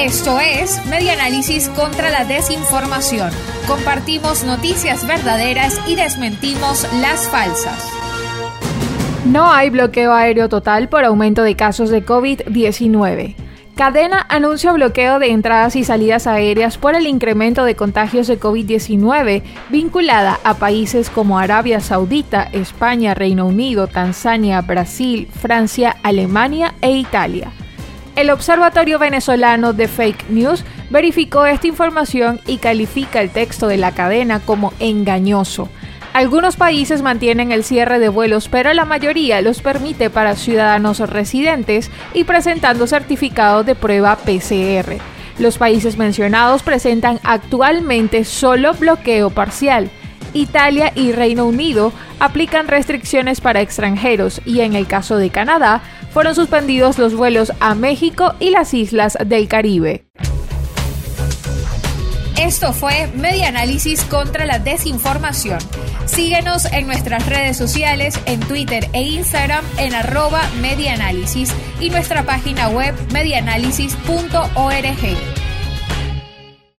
Esto es Media Análisis contra la Desinformación. Compartimos noticias verdaderas y desmentimos las falsas. No hay bloqueo aéreo total por aumento de casos de COVID-19. Cadena anuncia bloqueo de entradas y salidas aéreas por el incremento de contagios de COVID-19 vinculada a países como Arabia Saudita, España, Reino Unido, Tanzania, Brasil, Francia, Alemania e Italia. El Observatorio Venezolano de Fake News verificó esta información y califica el texto de la cadena como engañoso. Algunos países mantienen el cierre de vuelos, pero la mayoría los permite para ciudadanos residentes y presentando certificados de prueba PCR. Los países mencionados presentan actualmente solo bloqueo parcial. Italia y Reino Unido aplican restricciones para extranjeros y en el caso de Canadá fueron suspendidos los vuelos a México y las islas del Caribe. Esto fue Media Análisis contra la Desinformación. Síguenos en nuestras redes sociales, en Twitter e Instagram en arroba medianálisis y nuestra página web medianálisis.org.